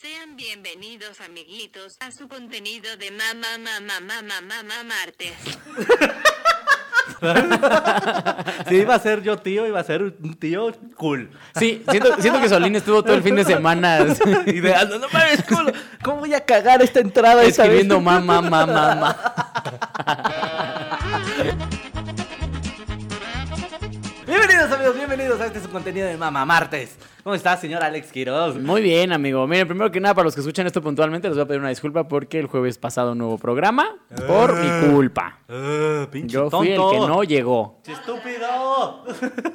Sean bienvenidos amiguitos a su contenido de mamá mamá mamá mamá martes. Si iba a ser yo tío, iba a ser un tío cool. Sí, siento, siento que Solín estuvo todo el fin de semana Ideando, no mames, ¿cómo, cómo voy a cagar esta entrada esta vez? escribiendo mamá, mamá, mamá. Bienvenidos amigos, bienvenidos a este su contenido de Mama Martes. ¿Cómo estás, señor Alex Quiroz? Muy bien, amigo. Miren, primero que nada, para los que escuchan esto puntualmente, les voy a pedir una disculpa porque el jueves pasado un nuevo programa por mi culpa. Ah, pinche Yo fui el que no llegó. ¡Che, ¡Estúpido!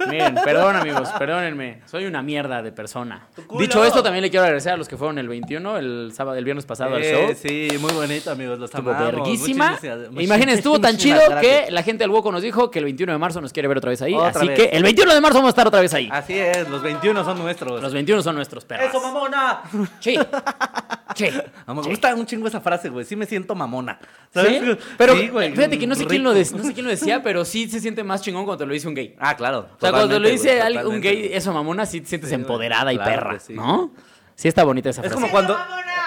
Miren, perdón, amigos, perdónenme. Soy una mierda de persona. Dicho esto, también le quiero agradecer a los que fueron el 21, el sábado, el viernes pasado al show. Eh, sí, muy bonito, amigos. Los Estuvo verguísima. Imagínense, estuvo tan chido que la gente del Woco nos dijo que el 21 de marzo nos quiere ver otra vez ahí. Otra así vez. que el 21 de marzo vamos a estar otra vez ahí. Así es, los 21 son nuestros. Los 21 son nuestros perros. ¡Eso, mamona! Sí. Sí. Me Sí. gusta un chingo esa frase, güey. Sí me siento mamona. ¿Sí? Pero Sí, güey, fíjate que no sé, quién lo rico. de- no sé quién lo decía, pero sí se siente más chingón cuando te lo dice un gay. Ah, claro. O sea, cuando lo dice güey, alguien- un gay, eso mamona, sí te sientes Sí, güey. empoderada y Claro perra. ¿no? Sí está bonita esa Es frase. como cuando.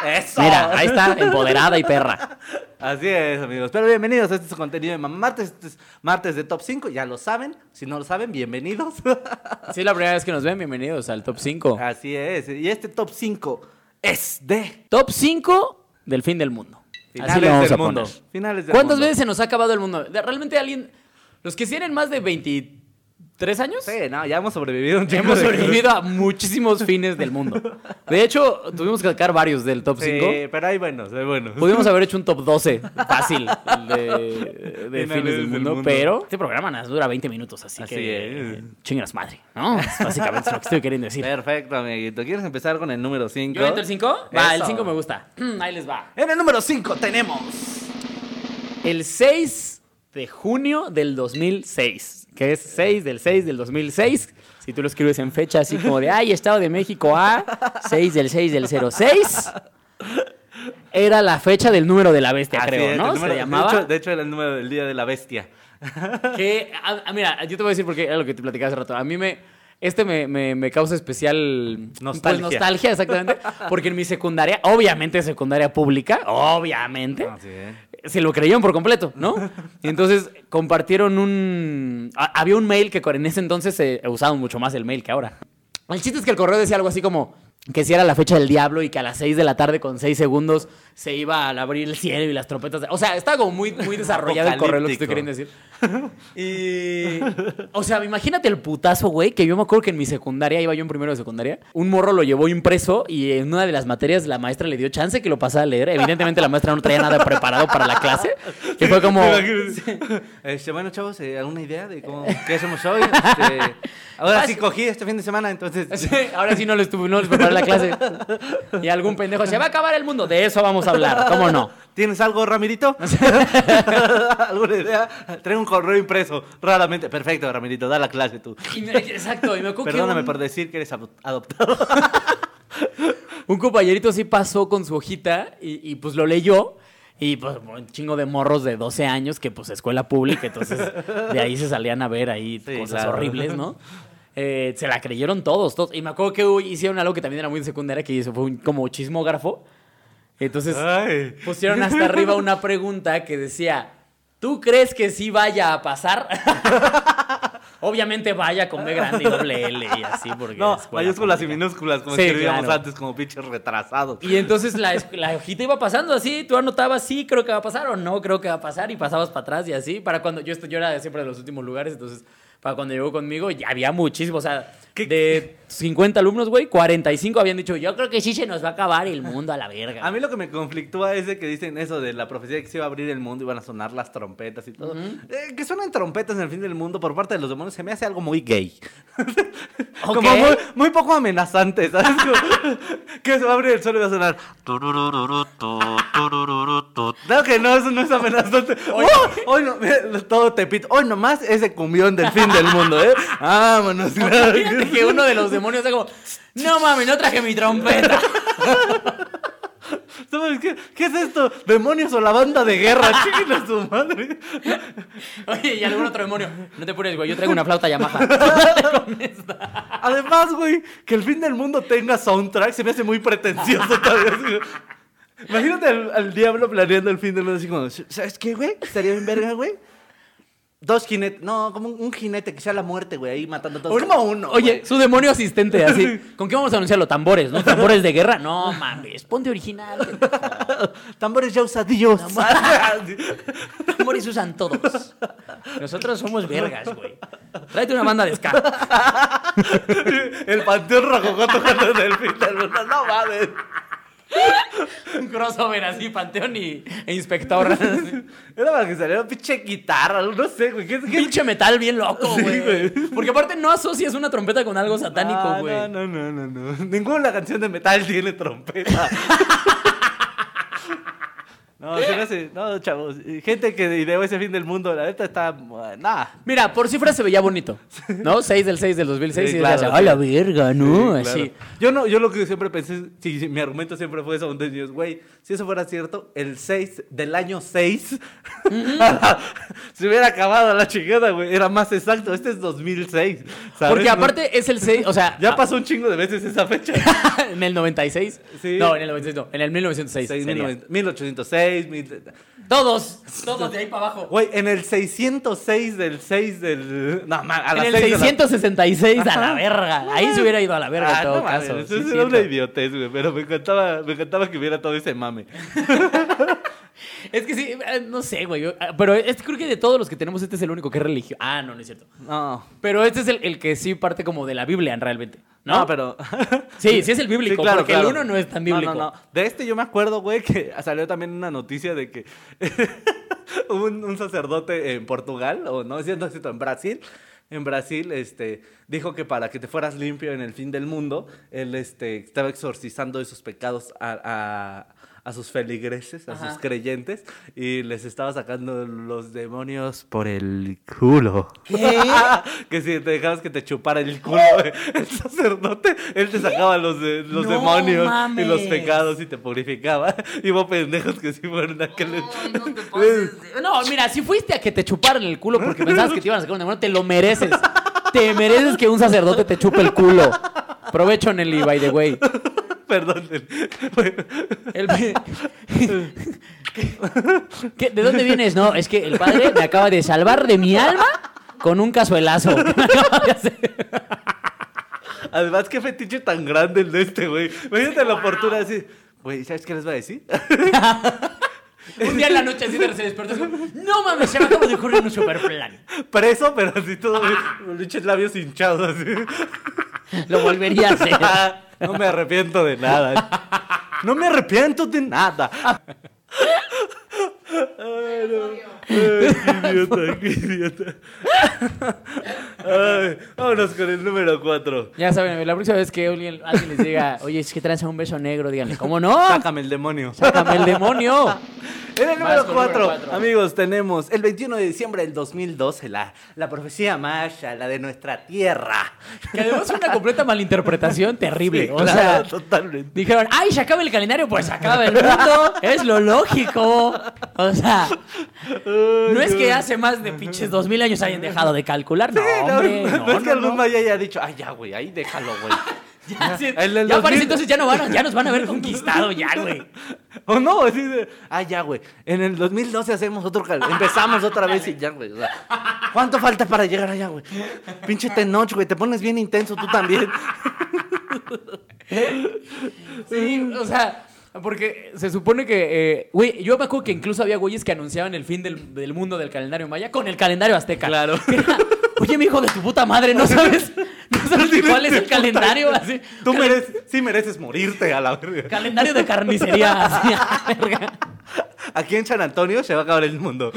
¡Eso! Mira, ahí está, empoderada y perra. Así es, amigos. Pero bienvenidos a este contenido de Mamá Martes. Este es martes de Top 5. Ya lo saben. Si no lo saben, bienvenidos. Si es la primera vez que nos ven, bienvenidos al Top 5. Así es. Y este Top 5 es de. Top 5 del fin del mundo. Finales Así lo vamos del a mundo. poner. Finales del ¿Cuántas mundo. veces se nos ha acabado el mundo? Realmente alguien... Los que tienen más de 23 años... Sí, no, ya hemos sobrevivido un chingo Hemos de- sobrevivido a muchísimos fines del mundo. De hecho, tuvimos que sacar varios del top 5. Sí, pero hay buenos, hay buenos. Pudimos haber hecho un top 12 fácil de, de fines del mundo, mundo. pero este programa nos dura 20 minutos, así, Así que es. chingue las madre, ¿no? Es básicamente lo que estoy queriendo decir. Perfecto, amiguito. ¿Quieres empezar con el número 5? ¿Yo entro el 5? Va, el Eso. 5 me gusta. Ahí les va. En el número 5 tenemos. El 6 de junio del 2006, que es 6 del 6 del 2006. Si tú lo escribes en fecha así como de, ay, Estado de México A, 6 del 6 del 06. Era la fecha del número de la bestia, Así creo, es, ¿no? el Se número- llamaba. De hecho, de hecho, era el número del día de la bestia. Que, mira, yo te voy a decir porque era lo que te platicaba hace rato. A mí me, este me, me- me causa especial Nostalgia. pues, nostalgia, exactamente. Porque en mi secundaria, obviamente secundaria pública, obviamente, es. Se lo creyeron por completo, ¿no? Y entonces compartieron un... Había un mail que en ese entonces se usaban mucho más el mail que ahora. El chiste es que el correo decía algo así como que si era la fecha del diablo y que a las 6 de la tarde con 6 segundos se iba a abrir el cielo y las trompetas. de- O sea, estaba como muy, muy desarrollado el correo, lo que estoy queriendo decir. Y. O sea, imagínate el putazo, güey, que yo me acuerdo que en mi secundaria, iba yo en primero de secundaria, un morro lo llevó impreso y en una de las materias la maestra le dio chance que lo pasara a leer. Evidentemente la maestra no traía nada preparado para la clase. Que fue como. Este, bueno, chavos, eh, ¿alguna idea de cómo, qué hacemos hoy? Este, ahora sí cogí este fin de semana, entonces... Sí, Ahora sí no les, tuve, no les preparé la clase. Y algún pendejo se va a acabar el mundo. De eso vamos a hablar. ¿Cómo no? ¿Tienes algo, Ramirito? ¿Alguna idea? Traigo un correo impreso, raramente. Perfecto, Ramirito, da la clase tú. Y me- exacto. Y me acuerdo que Perdóname un- por decir que eres ado- adoptado. Un compañerito sí pasó con su hojita y, y, pues lo leyó. Y pues un chingo de morros de 12 años que pues escuela pública, entonces de ahí se salían a ver ahí Sí, cosas claro. horribles, ¿no? Eh, se la creyeron todos, todos. Y me acuerdo que hicieron algo que también era muy de secundaria, que hizo, fue un, como chismógrafo. Entonces Ay. pusieron hasta arriba una pregunta que decía, ¿tú crees que sí vaya a pasar? Obviamente vaya con B grande y doble L y así, porque No, mayúsculas y minúsculas, como Sí, escribíamos claro. antes, como pinches retrasados. Y entonces la, hojita iba pasando así, tú anotabas sí, creo que va a pasar o no, creo que va a pasar y pasabas para atrás y así. Para cuando yo, yo era siempre de los últimos lugares, entonces para cuando llegó conmigo ya había muchísimo, o sea, de 50 alumnos, güey, 45 habían dicho, yo creo que sí se nos va a acabar el mundo a la verga. A mí lo que me conflictúa es de que dicen eso de la profecía de que se iba a abrir el mundo y van a sonar las trompetas y todo. Eh, que suenan trompetas en el fin del mundo por parte de los demonios se me hace algo muy gay. Como muy, muy poco amenazante, ¿sabes? Que se va a abrir el sol y va a sonar. Claro que no, eso no es amenazante. Oye. ¡Oh! Hoy no, mira, todo te pito. Hoy nomás ese cumbión del fin del mundo, ¿eh? Vámonos. claro que uno de los demonios está como, no mami, no traje mi trompeta. ¿Sabes qué? ¿Qué es esto? ¿Demonios o la banda de guerra? Chiquen a su madre. Oye, y algún otro demonio. No te apures, güey. Yo traigo una flauta Yamaha. Además, güey, que el fin del mundo tenga soundtrack se me hace muy pretencioso todavía. Imagínate al, al diablo planeando el fin del mundo así como, ¿sabes qué, güey? Estaría bien verga, güey. Dos jinetes, no, como un, un jinete que sea la muerte, güey, ahí matando a todos. Como uno. Oye, güey. su demonio asistente, así. ¿Con qué vamos a anunciarlo? Tambores, ¿no? Tambores de guerra. No, mames. Ponte original. tambores ya usa Dios. Tambores usan todos. Nosotros somos vergas, güey. Tráete una banda de ska. el panteón rojo tocando en el fin del mundo. No mames. Un crossover así, panteón y, e inspector. Era para que saliera pinche guitarra, no sé, güey. ¿Qué, qué- Pinche metal bien loco, Sí, güey. güey. Porque aparte no asocias una trompeta con algo satánico, Ah, güey. No, no, no, no, no. Ninguna canción de metal tiene trompeta. No, se me hace, no, chavos. Eh, gente que ideó ese fin del mundo, la neta está. Nada. Mira, por cifras se veía bonito. ¿No? 6 del 6 del 2006. Sí, y claro, decías, a la verga, ¿no? Sí, Así. Yo, no yo lo que siempre pensé, sí, mi argumento siempre fue eso. Entonces, güey, si eso fuera cierto, el 6 del año 6 se hubiera acabado la chingada, güey. Era más exacto. Este es 2006. ¿sabes? Porque aparte es el 6, o sea. ya pasó un chingo de veces esa fecha. en el 96. Sí. No, en el 96, no. En el 1906. 6, 1806. 6, mi... Todos, todos de ahí para abajo. Güey, en el 606 del 6 del... No, a las En el 6 de la- a la verga. Ahí se hubiera ido a la verga ah, en todo no caso. eso sí, es una siento. idiotez, güey, pero me encantaba, me encantaba que hubiera todo ese mame. Es que sí, eh, no sé, güey. ah, Pero este, creo que de todos los que tenemos, este es el único que es religioso. Ah, no, no es cierto. No. Pero este es el, el que sí parte como de la Biblia, realmente. ¿no? No, pero. Sí, sí es el bíblico, porque el uno no es tan bíblico. No, no, no. De este yo me acuerdo, güey, que salió también una noticia de que un, un sacerdote en Portugal, o no, es cierto, en Brasil. En Brasil, este, dijo que para que te fueras limpio en el fin del mundo, él este, estaba exorcizando de sus pecados a, a- a sus feligreses, a Ajá. sus creyentes, y les estaba sacando los demonios por el culo. que si te dejabas que te chupara el culo eh, el sacerdote, él te sacaba los, de- los No demonios y los pecados y te purificaba. Y hubo pendejos que sí fueron a que le... No, mira, si fuiste a que te chuparan el culo porque pensabas que te iban a sacar un demonio, te lo mereces. Te mereces que un sacerdote te chupe el culo. Provecho, Nelly, by the way. Perdón. El- ¿Qué? ¿De dónde vienes? No, es que el padre me acaba de salvar de mi alma con un cazuelazo. Además, qué fetiche tan grande el de este, güey. Imagínate la oportunidad así. Güey, ¿sabes qué les voy a decir? Un día en la noche así de se despertó. No mames, se me acaba de ocurrir un super plan. Preso, pero así todo, los pinches labios hinchados así. Lo volvería a hacer. No me arrepiento de nada. No me arrepiento de nada. Ay, no. Ay, qué idiota, qué idiota. Ay, vámonos con el número 4. Ya saben, la próxima vez que alguien, alguien les diga, oye, es que tranza un beso negro, díganle, ¿cómo no? Sácame el demonio. Sácame el demonio. En el número con 4, número cuatro. amigos, tenemos el 21 de diciembre del 2012, la, la profecía maya, la de nuestra tierra. Que además es una completa malinterpretación terrible. Sí, o claro, sea, totalmente. dijeron, ay, se acaba el calendario, pues se acaba el mundo. Es lo lógico. O sea, no es que hace más de pinches dos mil años hayan dejado de calcular. No, Sí, no, hombre, no, no, es que algún maya haya dicho, ay, ya, güey, ahí déjalo, güey. Ya, sí, El del ya 2000. parece entonces ya, no van, ya nos van a ver conquistado ya, güey. O no, así de, ah, ya, güey. En el 2012 hacemos otro Empezamos otra vez y ya, güey. o sea, ¿Cuánto falta para llegar allá, güey? Pinche Tenoch, güey. Te pones bien intenso tú también. Sí, o sea, porque se supone que, eh, güey, yo me acuerdo que incluso había güeyes que anunciaban el fin del, del mundo del calendario maya con el calendario azteca. Claro. Era, Oye, mi hijo de tu puta madre, ¿no sabes, no sabes ni cuál es el calendario? Así, Tú mereces, sí mereces morirte a la verga. Calendario de carnicería, así, a la verga. Aquí en San Antonio se va a acabar el mundo.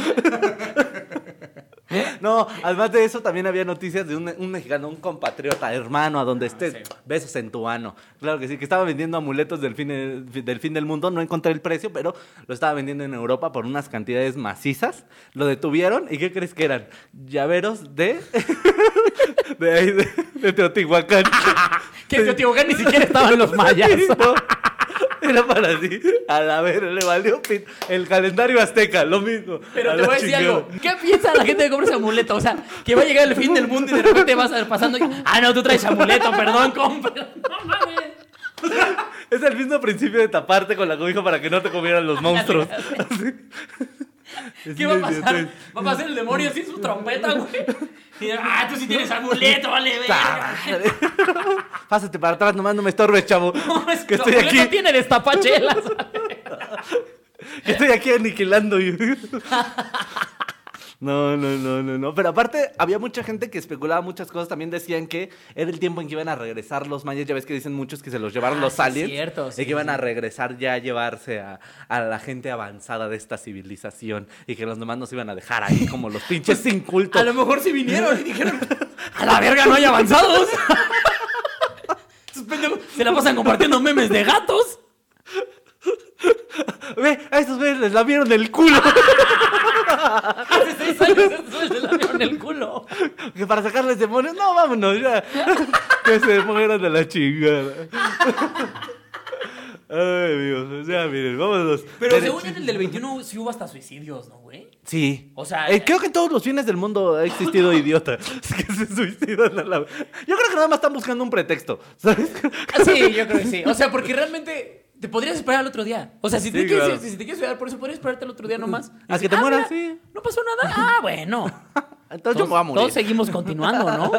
No, además de eso también había noticias de un, un mexicano, un compatriota, hermano, a donde estés, sí. besos en tu ano. Claro que sí, que estaba vendiendo amuletos del fin, de- del fin del mundo, no encontré el precio, pero lo estaba vendiendo en Europa por unas cantidades macizas. Lo detuvieron y ¿qué crees que eran? Llaveros de... de ahí, de, de Teotihuacán. Que en Teotihuacán ni siquiera estaban los mayas. No. Era para así. A la ver, le valió pit. El calendario azteca, lo mismo. Pero A te voy a decir chingada. algo. ¿Qué piensa la gente que compra ese amuleto? O sea, que va a llegar el fin del mundo y de repente vas a ir pasando y... Ah, no, tú traes amuleto, perdón, compra. No mames. Es el mismo principio de taparte con la cobija para que no te comieran los monstruos. ¿Qué va a pasar? Va a pasar el demonio así su trompeta, güey. Y, ah, tú sí tienes amuleto, vale, verga. Pásate para atrás, nomás no me estorbes, chavo. No, es que estoy aquí, tiene destapachelas. que estoy aquí aniquilando. No, no, no, no, no. Pero aparte, había mucha gente que especulaba muchas cosas. También decían que era el tiempo en que iban a regresar los mayas. Ya ves que dicen muchos que se los llevaron Ah, los aliens. cierto, y que iban sí. a regresar ya a llevarse a, a la gente avanzada de esta civilización. Y que los demás nos iban a dejar ahí como los pinches incultos. A lo mejor sí vinieron y dijeron, a la verga no hay avanzados. Se la pasan compartiendo memes de gatos. Ve, a estos güeyes les la vieron el culo. Hace seis años estos se la vieron el culo. que para sacarles demonios, no, vámonos ya. que se mueran de la chingada. Ay, Dios, ya miren, vámonos. Pero Derecho. según en el del 21 sí hubo hasta suicidios, ¿no, güey? Sí. O sea, Eh, creo que en todos los fines del mundo ha existido idiota que se suicidan a la... Yo creo que nada más están buscando un pretexto, ¿sabes? Sí, yo creo que sí. O sea, porque realmente te podrías esperar al otro día. O sea, si te, Sí, quieres, si te quieres cuidar por eso, podrías esperarte el otro día nomás. Y A que te "Ah, mueras, sí. No pasó nada. Ah, bueno. Entonces yo me voy a morir. todos seguimos continuando, ¿no?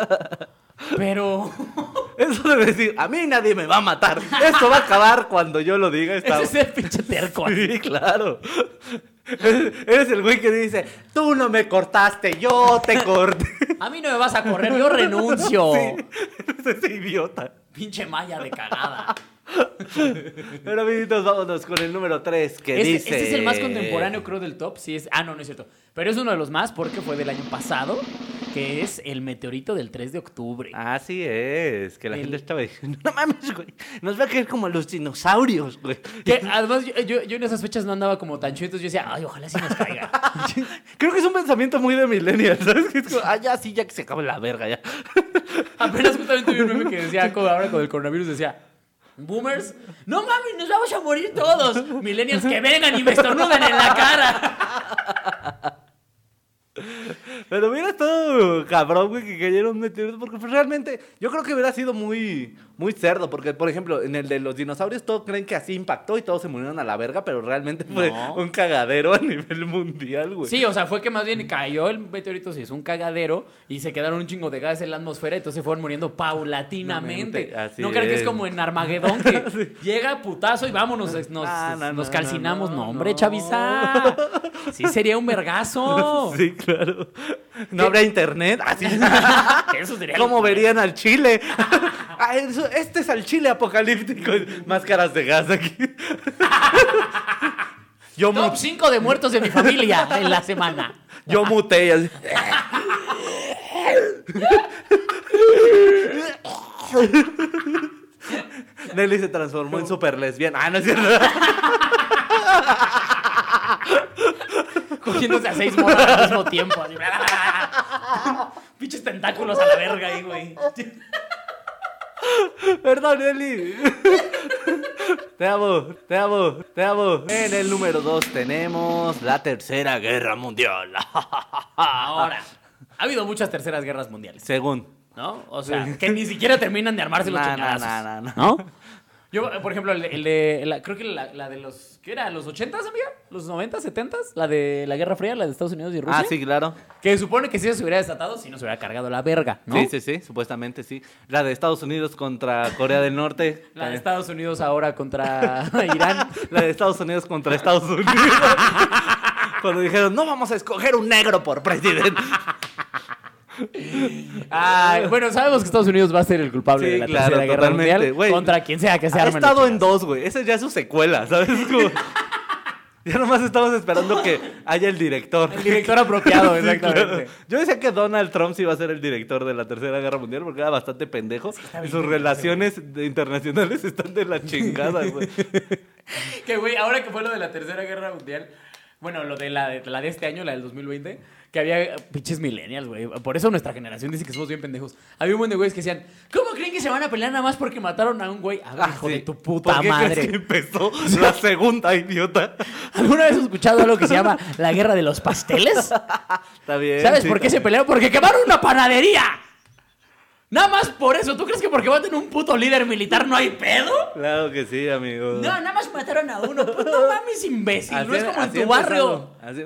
Pero Eso de decir, a mí nadie me va a matar. Esto va a acabar cuando yo lo diga. Está... ese es el pinche terco. Sí, claro. Eres el güey que dice, tú no me cortaste, yo te corté. A mí no me vas a correr, yo renuncio. Eres ese idiota. Pinche malla de cagada. Pero amiguitos, vámonos con el número 3 que Este, dice... este es el más contemporáneo, creo, del top. Sí es, ah, no, no es cierto. Pero es uno de los más porque fue del año pasado, que es el meteorito del 3 de octubre. Así es, que la El- gente estaba diciendo, no mames, güey, nos va a caer como los dinosaurios, güey. Que además yo, yo- yo en esas fechas no andaba como tan chido, entonces yo decía, ay, ojalá sí nos caiga. Creo que es un pensamiento muy de millennial, ¿sabes? Que es como, ah, ya, sí, ya que se acabe la verga, ya. Apenas justamente vi un meme que decía, como ahora con el coronavirus, decía, boomers, no mames, nos vamos a morir todos. Millennials que vengan y me estornudan en la cara. Pero hubiera estado cabrón, güey, que cayera un porque pues, realmente yo creo que hubiera sido muy, muy cerdo, porque, por ejemplo, en el de los dinosaurios todos creen que así impactó y todos se murieron a la verga, pero realmente fue No. un cagadero a nivel mundial, güey. Sí, o sea, fue que más bien cayó el meteorito, se hizo un cagadero y se quedaron un chingo de gas en la atmosfera, entonces fueron muriendo paulatinamente. Así no crean que es es. como en Armagedón, que llega putazo y vámonos, nos, Ah, no, nos no, calcinamos. no, No, no, hombre, no. Chavisa. Sí, sería un vergazo. Sí, claro. No habría internet. Así. Eso sería ¿Cómo verían al Chile? Ah, eso- este es al Chile apocalíptico. Máscaras de gas aquí. Yo, Top 5 de muertos de mi familia en la semana. yo muté. así. Nelly se transformó en super lesbiana. Ah, no es cierto. Cogiéndose a seis morras al mismo tiempo. así. Pinches tentáculos a la verga ahí, güey. Perdón, Nelly. Te amo, te amo, te amo. En el número 2 tenemos la Tercera Guerra Mundial. Ahora, ha habido muchas terceras guerras mundiales, Según. ¿no? O sea, que ni siquiera terminan de armarse los No, no, chingadazos. no, no, no. ¿No? Yo, por ejemplo, el de, el de- la- creo que la, la de los, ¿qué era? ¿Los 80s, amiga? ¿Los 90s, 70s? La de la Guerra Fría, la de Estados Unidos y Rusia. Ah, sí, claro. Que supone que si se hubiera desatado, si no se hubiera cargado la verga, ¿no? Sí, sí, sí, supuestamente sí. La de Estados Unidos contra Corea del Norte. La de Estados Unidos ahora contra Irán. La de Estados Unidos contra Estados Unidos. Cuando dijeron, no vamos a escoger un negro por presidente. Ay, bueno, sabemos que Estados Unidos va a ser el culpable Sí, de la claro, Tercera Guerra totalmente, Mundial contra quien sea que se Ha arme. estado en dos, güey. Esa ya es su secuela, ¿sabes? Como- Ya nomás estamos esperando que haya el director. El director apropiado, Sí, exactamente. claro. Yo decía que Donald Trump sí iba a ser el director de la Tercera Guerra Mundial porque era bastante pendejo. y sus relaciones internacionales están de la chingada, güey. Que, güey, ahora que fue lo de la Tercera Guerra Mundial, Bueno, lo de la, de la de este año, la del 2020, que había pinches millennials, güey. Por eso nuestra generación dice que somos bien pendejos. Había un buen de güeyes que decían, ¿cómo creen que se van a pelear nada más porque mataron a un güey? A ver, hijo sí. de tu ¿Por puta qué madre. crees que empezó la segunda, idiota? ¿Alguna vez has escuchado algo que se llama la guerra de los pasteles? Está bien. ¿Sabes sí, por qué se pelearon? Porque quemaron una panadería. Nada más por eso. ¿Tú crees que porque maten un puto líder militar no hay pedo? Claro que sí, amigo. No, nada más mataron a uno. Pues no mames, imbécil. no es como en tu barrio. así-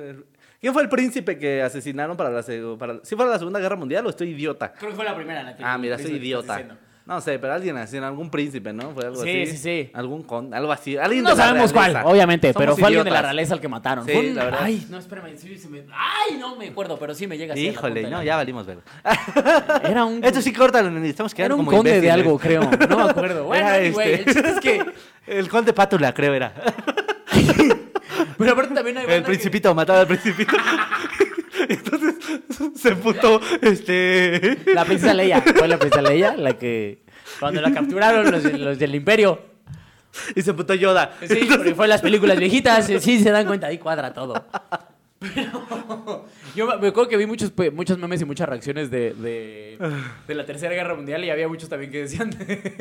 ¿Quién fue el príncipe que asesinaron para la, para, ¿sí fue la Segunda Guerra Mundial o estoy idiota? Creo que fue la primera la que Ah, mira, soy idiota. No sé, pero alguien así, algún príncipe, ¿no? Fue algo Sí, así. sí, sí. Algún con, algo así. Alguien No de la sabemos cuál, obviamente, Somos pero fue alguien de la idiotas. realeza al que mataron. Sí, un- la verdad. Ay, no, espérame. sí, se me- Ay, no me acuerdo, pero sí me llega así. Híjole, no, ya valimos ver. Era un. Esto sí córtalo, nene, estamos Era un como conde de algo, creo. No me acuerdo. Bueno, anyway, este- el chiste es que. El conde Pátula, creo era. Pero aparte también hay El banda que- principito, mataba al principito. Entonces se emputó, este... La princesa Leia. Fue la princesa Leia la que. Cuando la capturaron los, los del Imperio. Y se emputó Yoda. Sí, porque fue en las películas viejitas. Sí, se dan cuenta, ahí cuadra todo. Pero yo me acuerdo que vi muchos, pe- muchos memes y muchas reacciones de, de, de la Tercera Guerra Mundial y había muchos también que decían,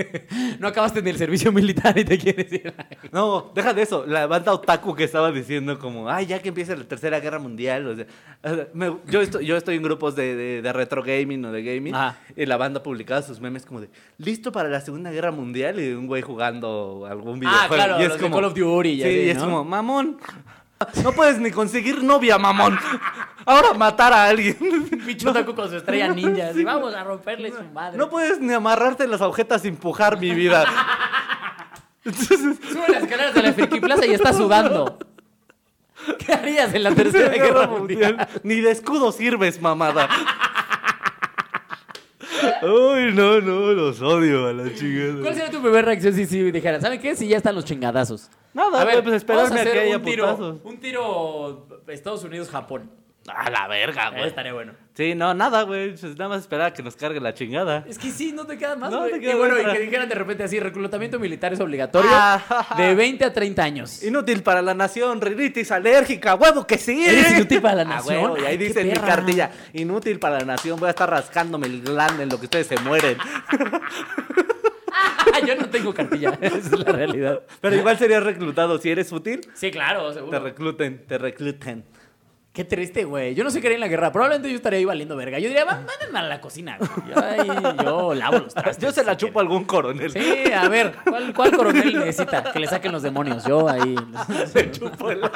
no acabaste ni el servicio militar y te quieres ir. No, deja de eso. La banda otaku que estaba diciendo como, ay, ya que empieza la tercera guerra mundial. O sea, me- yo, estoy, yo estoy en grupos de, retro gaming o de gaming. Ajá. Y la banda publicaba sus memes como de, listo para la segunda guerra mundial. Y un güey jugando algún videojuego. Ah, claro, y es los de como, Call of Duty y Sí, así, y es como, mamón. No puedes ni conseguir novia, mamón. Ahora matar a alguien. Otaku con su estrella ninja. así, vamos a romperle su madre. No puedes ni amarrarte las agujetas y empujar mi vida. Entonces, Sube las escaleras de la Friki Plaza y está sudando. ¿Qué harías en la Tercera Guerra Mundial? Ni de escudo sirves, mamada. Uy, no, no, los odio a la ¿Cuál chingada. sería tu primera reacción si, si dijeran, ¿saben qué? Si ya están los chingadazos. Nada, güey, pues esperarme a que haya un tiro, putazos. un tiro Estados Unidos-Japón. A la verga, Eh, güey. estaría bueno. Sí, no, nada, güey. Pues nada más esperar a que nos cargue la chingada. Es que sí, no te queda más, No güey. te y bueno, otra. y que dijeran de repente así, reclutamiento militar es obligatorio Ah. de 20 a 30 años. Inútil para la nación, rinitis alérgica, huevo que sí. ¿Eres inútil para la Ah, nación? y ahí Ay, dice en mi cartilla, inútil para la nación, voy a estar rascándome el glande en lo que ustedes se mueren. Yo no tengo cartilla, esa es la realidad. Pero igual serías reclutado, si eres útil, Sí, claro, te seguro. recluten, te recluten. Qué triste, güey. Yo no sé qué haría en la guerra. Probablemente yo estaría ahí valiendo verga. Yo diría, "Va, mándenme a la cocina. güey. Yo, ahí, yo lavo los trastes. Yo se la chupo a algún coronel. Sí, a ver, ¿cuál, cuál coronel necesita? Que le saquen los demonios. Yo ahí. Se chupo el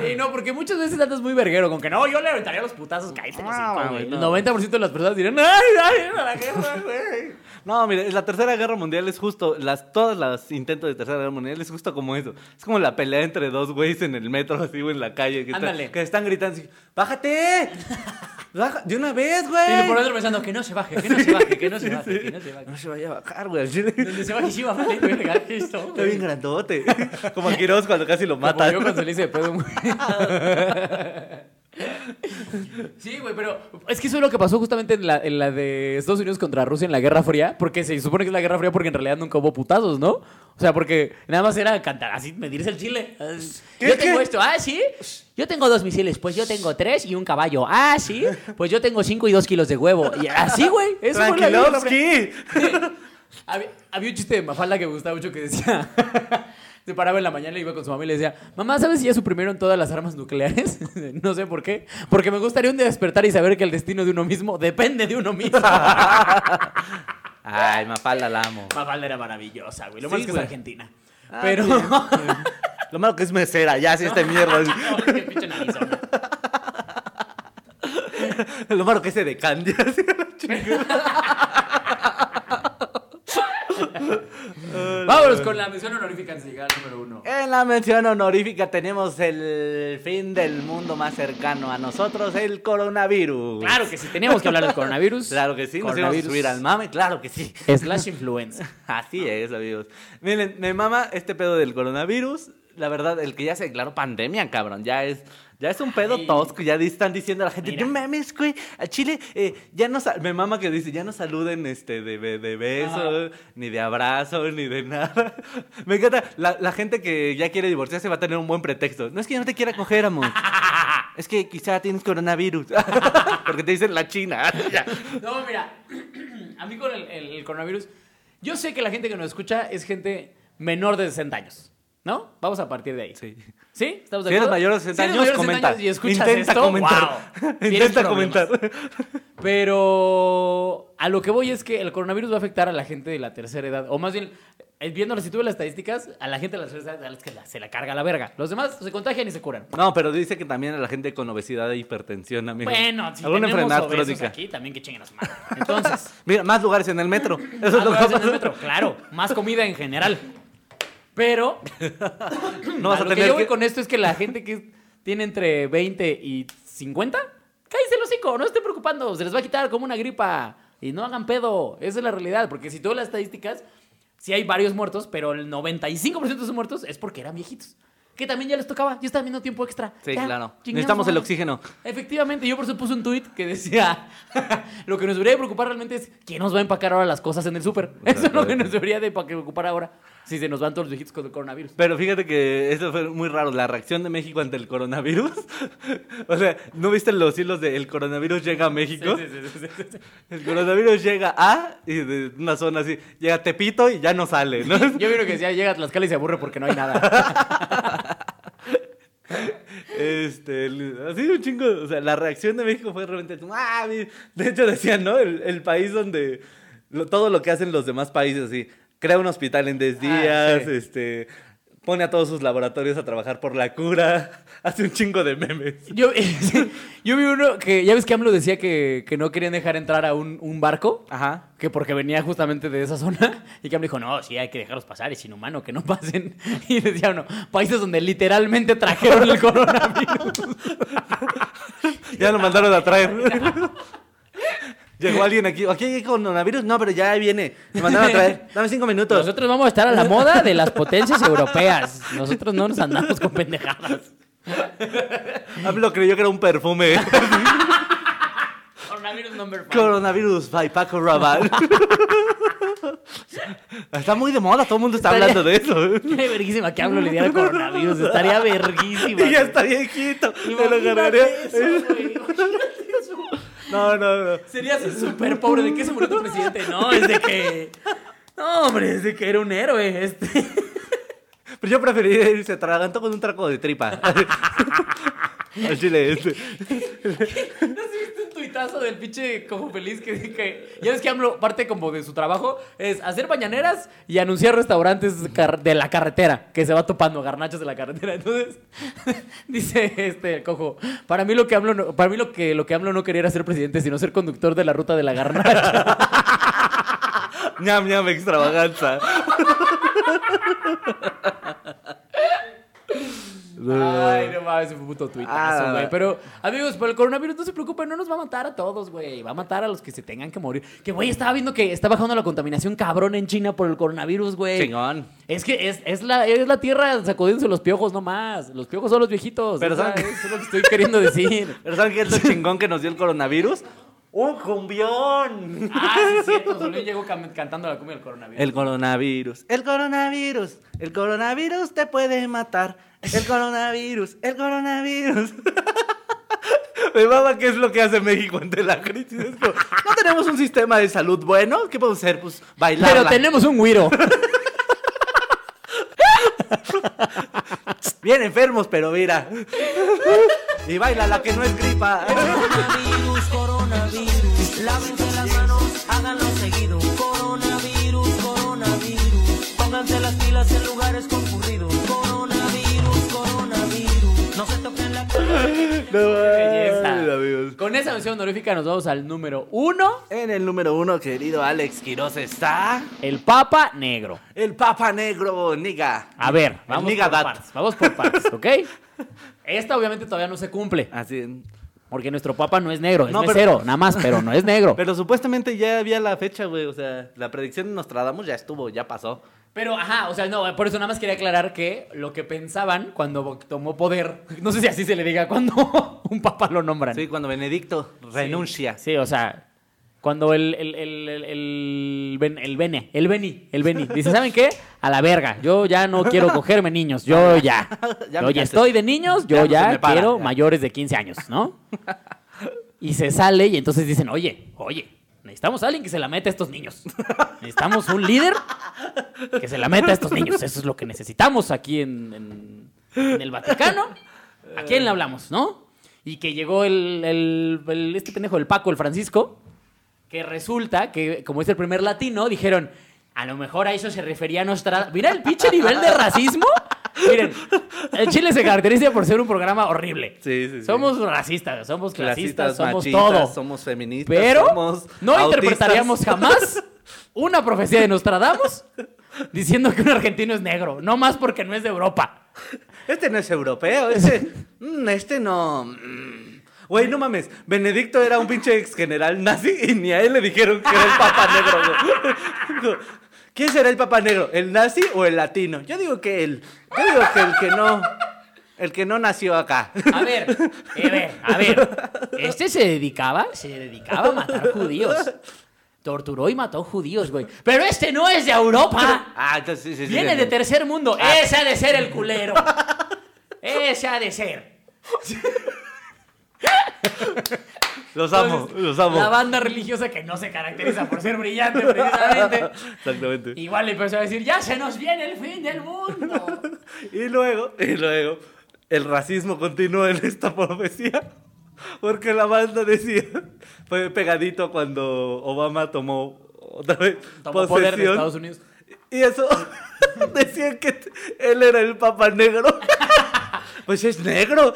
Sí, no, porque muchas veces andas muy verguero con que no, yo le aventaría los putazos, cállate, No, güey. El 90% de las personas dirán, ay, ay, a la guerra, güey. No, mire, la tercera guerra mundial es justo, las, todos los intentos de tercera guerra mundial es justo como eso. Es como la pelea entre dos güeyes en el metro, así, o en la calle, que, están- Ándale. que están gritando así, ¡bájate! Baja, ¡De una vez, güey! Y por dentro pensando, que no se baje, que no se baje, que no se baje, que no se baje. No se vaya a bajar, güey. Donde se baje, sí va a valer, verga, esto, Está güey. bien grandote. Como a Quiroz cuando casi lo Como matan. yo cuando se le hice de pedo, güey. Sí, güey, pero es que eso es lo que pasó justamente en la, en la de Estados Unidos contra Rusia en la Guerra Fría, porque se supone que es la Guerra Fría porque en realidad nunca hubo putazos, ¿no? O sea, porque nada más era cantar así, medirse el chile. ¿Qué, yo tengo qué? esto, ah, sí. Yo tengo dos misiles, pues yo tengo tres y un caballo. Ah, sí. Pues yo tengo cinco y dos kilos de huevo. Y así, güey. Eso fue la Guerra Fría. ¡Tranquilovsky! había, había un chiste de Mafalda que me gustaba mucho que decía. Se paraba en la mañana y iba con su mamá y le decía, mamá, ¿sabes si ya suprimieron todas las armas nucleares? no sé por qué. Porque me gustaría un día despertar y saber que el destino de uno mismo depende de uno mismo. Ay, Mafalda la amo. Mafalda era maravillosa, güey. Lo Sí, malo es que es argentina. Ah, Pero... bien. Lo malo que es mesera, ya, si esta mierda. no, es que pinche narizona. Lo malo que es de candy. Vámonos con la mención honorífica al número uno. En la mención honorífica tenemos el fin del mundo más cercano a nosotros, el coronavirus. Claro que sí, teníamos que hablar del coronavirus. Claro que sí, nos íbamos a subir al mame, claro que sí. Slash influenza. Así es, amigos. Miren, me mama este pedo del coronavirus. la verdad, el que ya se declaró pandemia, cabrón, ya es, ya es un pedo Ay. tosco, ya están diciendo a la gente, Mira. no mames, güey, a Chile, eh, ya no, sa-", me mama que dice, ya no saluden este, de, de beso, ni de abrazo, ni de nada. Me encanta, la, la gente que ya quiere divorciarse va a tener un buen pretexto. No es que yo no te quiera coger, amor. Es que quizá tienes coronavirus. Porque te dicen la China. No, mira, a mí con el, el- el coronavirus, yo sé que la gente que nos escucha es gente menor de 60 años, ¿no? Vamos a partir de ahí. Sí. ¿Sí? ¿Estamos de Si eres acuerdo? mayor de 60 Si eres años, mayor de 60 comenta. años y escuchas Intenta esto, comentar. wow, Intenta comentar. Pero a lo que voy es que el coronavirus va a afectar a la gente de la tercera edad. O más bien, eh, viendo si tuve las estadísticas, a la gente de la tercera edad es que la- se la carga la verga. Los demás se contagian y se curan. No, pero dice que también a la gente con obesidad e hipertensión, amigo. Bueno, si Alguna tenemos crónica. aquí, también que chinguen a su madre. Entonces, Mira, más lugares en el metro. Eso más es lo que lugares en el metro, claro, más comida en general. Pero No vas a a lo que yo voy que... con esto es que la gente que tiene entre 20 y 50, cállese el hocico, no se esté preocupando, se les va a quitar como una gripa y no hagan pedo, esa es la realidad, porque si tú las estadísticas, sí hay varios muertos, pero el 95% de esos muertos es porque eran viejitos. Que también ya les tocaba, ya estaban viendo tiempo extra. Sí, Ya, claro. Necesitamos el oxígeno. Efectivamente, yo por eso puse un tweet que decía, lo que nos debería de preocupar realmente es quién nos va a empacar ahora las cosas en el súper. Eso es lo que nos debería de pa- preocupar ahora, si se nos van todos los viejitos con el coronavirus. Pero fíjate que eso fue muy raro, la reacción de México ante el coronavirus. o sea, ¿no viste los hilos de el coronavirus llega a México? Sí, sí, sí, sí, sí, sí. El coronavirus llega a, y de una zona así, llega a Tepito y ya no sale, ¿no? Yo vi uno que decía, llega a Tlaxcala y se aburre porque no hay nada. Este, así un chingo, o sea, la reacción de México fue realmente, ah, mi-". de hecho decían, ¿no? El, el país donde lo- todo lo que hacen los demás países, así, crea un hospital en 10 días, Ah, sí. este, pone a todos sus laboratorios a trabajar por la cura, hace un chingo de memes. Yo, yo vi uno que, ya ves que AMLO decía que, que no querían dejar entrar a un, un barco, Ajá. que porque venía justamente de esa zona, y que AMLO dijo, no, sí, hay que dejarlos pasar, es inhumano que no pasen. Y decía uno, países donde literalmente trajeron el coronavirus. Ya lo mandaron a traer. Llegó alguien aquí, aquí hay coronavirus, no, pero ya viene, me mandaron a traer, dame cinco minutos. Nosotros vamos a estar a la moda de las potencias europeas. Nosotros no nos andamos con pendejadas. AMLO creyó que era un perfume. Coronavirus number five. Coronavirus by Paco Rabanne. Está muy de moda, todo el mundo está Estaría- hablando de eso. Qué verguísima que hablo lidiar el coronavirus. Estaría verguísima. Y ya está viejito. Me lo. Imagínate eso. No, no, no. Serías súper pobre. ¿De qué se murió tu presidente? No, es de que. No, hombre, es de que era un héroe. Este. Pero yo preferiría irse atragantó con un traco de tripa. Al chile este. Tuitazo del pinche como feliz que que. Ya ves que AMLO, parte como de su trabajo, es hacer bañaneras y anunciar restaurantes de la carretera, que se va topando, garnachos de la carretera. Entonces, dice este cojo, para mí lo que AMLO no, para mí lo que lo que AMLO no quería era ser presidente, sino ser conductor de la ruta de la garnacha. ñam, ñam, extravaganza. Ay, no mames, ese fue un puto tuitazo, Ah, güey. Pero, amigos, por el coronavirus no se preocupen, no nos va a matar a todos, güey. Va a matar a los que se tengan que morir. Que, güey, estaba viendo que está bajando la contaminación cabrón en China por el coronavirus, güey. Chingón. Es que es, es, la, es la tierra sacudiéndose los piojos nomás. Los piojos son los viejitos. Pero eso es lo que estoy queriendo decir. ¿Pero saben qué es lo chingón que nos dio el coronavirus? ¡Un cumbión! Ah, sí, es cierto. Llegó cantando la cumbia del coronavirus. El coronavirus, el coronavirus, el coronavirus te puede matar. El coronavirus, el coronavirus. Me mama qué es lo que hace México ante la crisis. Es como, no tenemos un sistema de salud bueno. ¿Qué podemos hacer? Pues bailar. Pero tenemos un güiro. Bien enfermos, pero mira. Y baila la que no es gripa. Coronavirus, coronavirus, lávense las manos, háganlo seguido. Coronavirus, coronavirus, pónganse las pilas en lugares concurridos. Belleza. amigos. Con esa mención honorífica nos vamos al número uno. En el número uno, querido Alex Quiroz, está El Papa Negro. el Papa Negro, niga. A ver, vamos Niga por dat. partes. Vamos por partes, ¿ok? Esta obviamente todavía no se cumple. Así. Porque nuestro papa no es negro, es No, pero- mesero, nada más, pero no es negro. Pero supuestamente ya había la fecha, güey. O sea, la predicción de Nostradamus ya estuvo, ya pasó. Pero, ajá, o sea, no, por eso nada más quería aclarar que lo que pensaban cuando tomó poder, no sé si así se le diga, cuando un papa lo nombran. Sí, cuando Benedicto renuncia. Sí, o sea, cuando el, el, el, el, el, Ben- el Bene, el Beni, el Beni, dice, ¿saben qué? A la verga, yo ya no quiero cogerme niños, yo ya. Yo ya estoy de niños, yo Ya quiero mayores de 15 años, ¿no? Y se sale y entonces dicen, oye, oye, necesitamos a alguien que se la meta a estos niños. Necesitamos un líder que se la meta a estos niños. Eso es lo que necesitamos aquí en, el Vaticano. ¿A quién le hablamos, no? Y que llegó el- este pendejo, el Paco, el Francisco, que resulta que, como es el primer latino, dijeron, a lo mejor a eso se refería nuestra... Mira el pinche nivel de racismo. Miren, el Chile se caracteriza por ser un programa horrible. Sí, sí, sí. Somos racistas, somos clasistas, Clasistas, somos machistas, todo. somos feministas, Pero somos no autistas. interpretaríamos jamás una profecía de Nostradamus diciendo que un argentino es negro, no más porque no es de Europa. Este no es europeo, este, mm, este no. mm. Güey, no mames, Benedicto era un pinche ex general nazi y ni a él le dijeron que era el papa negro. güey. ¿Quién será el papa negro? ¿El nazi o el latino? Yo digo que él. Yo digo que el que no. El que no nació acá. A ver, a ver, a ver. Este se dedicaba, se dedicaba a matar judíos. Torturó y mató judíos, güey. Pero este no es de Europa. Ah, entonces sí, sí, sí. Viene de sí. tercer mundo. Ah. Ese ha de ser el culero. Ese ha de ser. Los amo, Entonces, los amo. La banda religiosa que no se caracteriza por ser brillante, precisamente. Exactamente. Igual le empezó a decir, ya se nos viene el fin del mundo. Y luego, y luego, el racismo continuó en esta profecía. Porque la banda decía, fue pegadito cuando Obama tomó otra vez Tomó poder de. Estados Unidos. Y eso decían que él era el papa negro. pues es negro.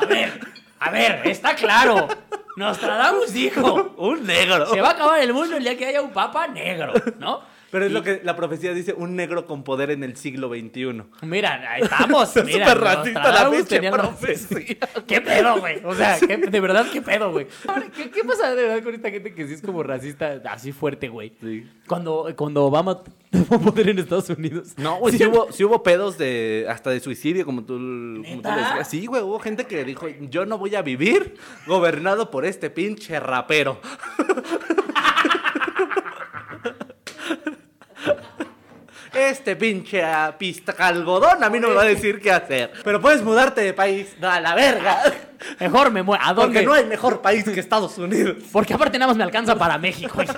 A ver, a ver, está claro. Nostradamus dijo, Un negro. se va a acabar el mundo el día que haya un papa negro, ¿no? Pero es Y- lo que la profecía dice, un negro con poder en el siglo XXI. Mira, ahí estamos. Es Mira, súper racista la pinche profecía. ¿Qué pedo, güey? O sea, ¿qué- de verdad, ¿qué pedo, güey? ¿Qué, qué pasa de verdad con esta gente que sí es como racista así fuerte, güey? Sí. Cuando, cuando Obama tuvo poder en Estados Unidos. No, güey, Sí, sí hubo, sí hubo pedos de hasta de suicidio, como tú, como decías. Sí, güey, hubo gente que dijo, yo no voy a vivir gobernado por este pinche rapero. Este pinche pista algodón a mí no me va a decir qué hacer. Pero puedes mudarte de país, a la verga. Mejor me muero. ¿A dónde? Porque no hay mejor país que Estados Unidos. Porque aparte nada más me alcanza para México. güey.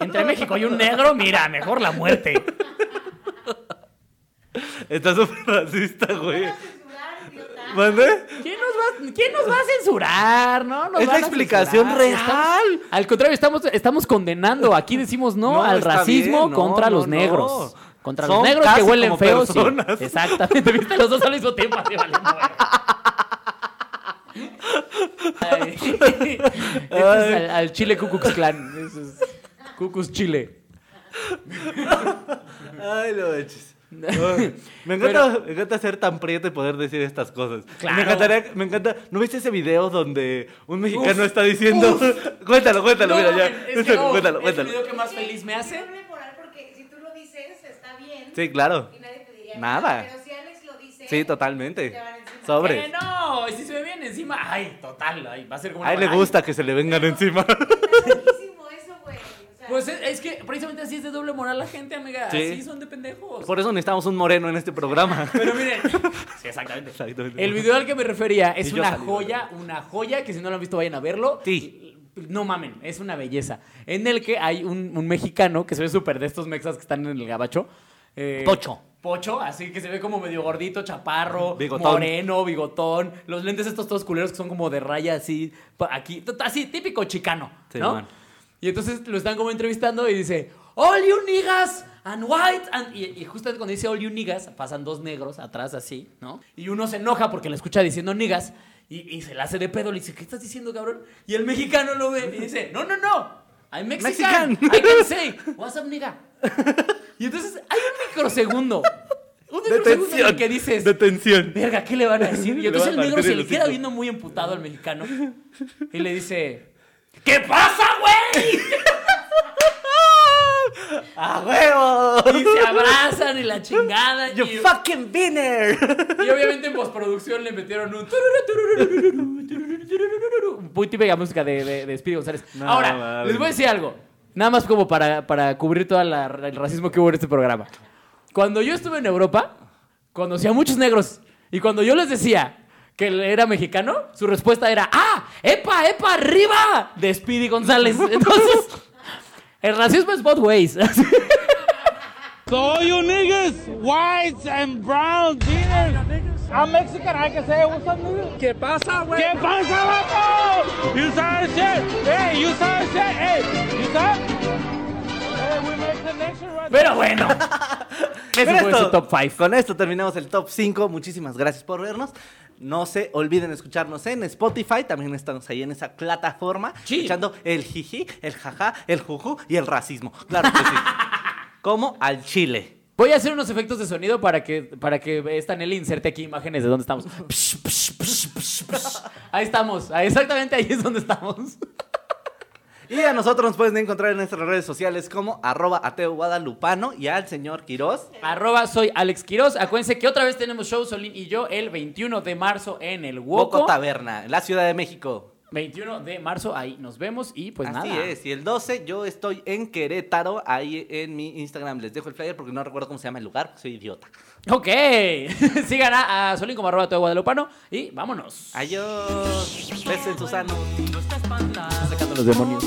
Entre México y un negro, mira, mejor la muerte. Estás súper racista, güey. ¿Mande? ¿Quién nos va, quién nos va a censurar? No, nos Es la explicación censurar. real. Estamos- al contrario, estamos, estamos condenando. Aquí decimos no, No, al racismo bien, no, contra no, los no. negros. Contra Son los negros que huelen como feos. sí. personas. Exactamente, viste los dos al mismo tiempo. Así valiendo. Ay. Este es al, al Chile Ku Klux Klan. Ese es Ku Klux Chile. Ay, lo eches. Ay, Me encanta, me encanta ser tan prieto y poder decir estas cosas. Claro. Me encantaría, me encanta. ¿No viste ese video donde un mexicano está diciendo? cuéntalo, cuéntalo, No, mira ya. es que, oh, cuéntalo, es cuéntalo. el video que más feliz me hace. Es moral porque si tú lo dices, está bien. Sí, claro. Y nadie te diría Nada. Pero si Alex lo dice. Sí, totalmente. te van encima. Sobre. Eh, no, y si se me viene encima, ay, total, ay, va a ser como una A él le gusta que se le vengan encima. Está riquísimo eso, güey. O sea, Pues es, es que precisamente así es de doble moral la gente, amiga. Sí. Así son de pendejos. Por eso necesitamos un moreno en este programa. Pero miren, sí, exactamente. Exactamente. El video al que me refería es Y yo una salí, joya, una joya que si no lo han visto vayan a verlo. Sí. No mamen, es una belleza. En el que hay un, un mexicano que se ve súper de estos mexas que están en el gabacho. Eh, Pocho. Pocho, así que se ve como medio gordito, chaparro, Bigotón. moreno, bigotón. Los lentes estos todos culeros que son como de raya así, aquí, así, típico chicano, Sí, ¿no? man. Y entonces lo están como entrevistando y dice, All you niggas and white. And... Y, y justo cuando dice all you niggas, pasan dos negros atrás así, ¿no? Y uno se enoja porque le escucha diciendo niggas y, y se la hace de pedo. Le dice, ¿qué estás diciendo, cabrón? Y el mexicano lo ve y dice, no, no, no. I'm Mexican. Mexican. I can say, what's up, nigga? Y entonces hay un microsegundo. Un un segundo en el que dices, Detención. verga, ¿qué le van a decir? Y entonces el negro se le queda viendo muy emputado al mexicano y le dice, ¿qué pasa, güey? ¡A huevo! Y se abrazan y la chingada. ¡You y, fucking winner! y obviamente en postproducción le metieron un... Muy típica música de, de, de Speedy González. No, Ahora, les voy a decir algo. Nada más como para, para cubrir todo el racismo que hubo en este programa. Cuando yo estuve en Europa, conocí a muchos negros. Y cuando yo les decía que era mexicano, su respuesta era ¡Ah! ¡Epa, epa, arriba! De Speedy González. Entonces, el racismo es both ways. So all you niggas, whites and browns, niggas. I'm Mexican, I can say what's up, nigga. ¿Qué pasa, güey? ¿Qué pasa, vato? You saw shit. Hey, you saw shit. Hey, you saw? Hey, we make connection right Pero bueno. Ese Con fue esto- su top 5. Con esto terminamos el top 5. Muchísimas gracias por vernos. No se olviden escucharnos en Spotify. También estamos ahí en esa plataforma. Sí. Echando el jiji, el jaja, el juju y el racismo. Claro que sí. Como al chile. Voy a hacer unos efectos de sonido para que, para que esta Nelly inserte aquí imágenes de dónde estamos. Psh, psh, psh, psh, psh. Ahí estamos. Exactamente ahí es donde estamos. Y a nosotros nos pueden encontrar en nuestras redes sociales como arroba ateo guadalupano y al señor Quiroz. Arroba soy Alex Quiroz. Acuérdense que otra vez tenemos show Solín y yo el 21 de marzo en el Woco Woco. Taberna, en la Ciudad de México. 21 de marzo, ahí nos vemos y pues Así nada. es. Y el 12 yo estoy en Querétaro. Ahí en mi Instagram les dejo el flyer porque no recuerdo cómo se llama el lugar. Soy idiota. Ok. Sigan a, a Solín como arroba todo guadalupano y vámonos. Adiós. Besos en Susano. Sacando los demonios.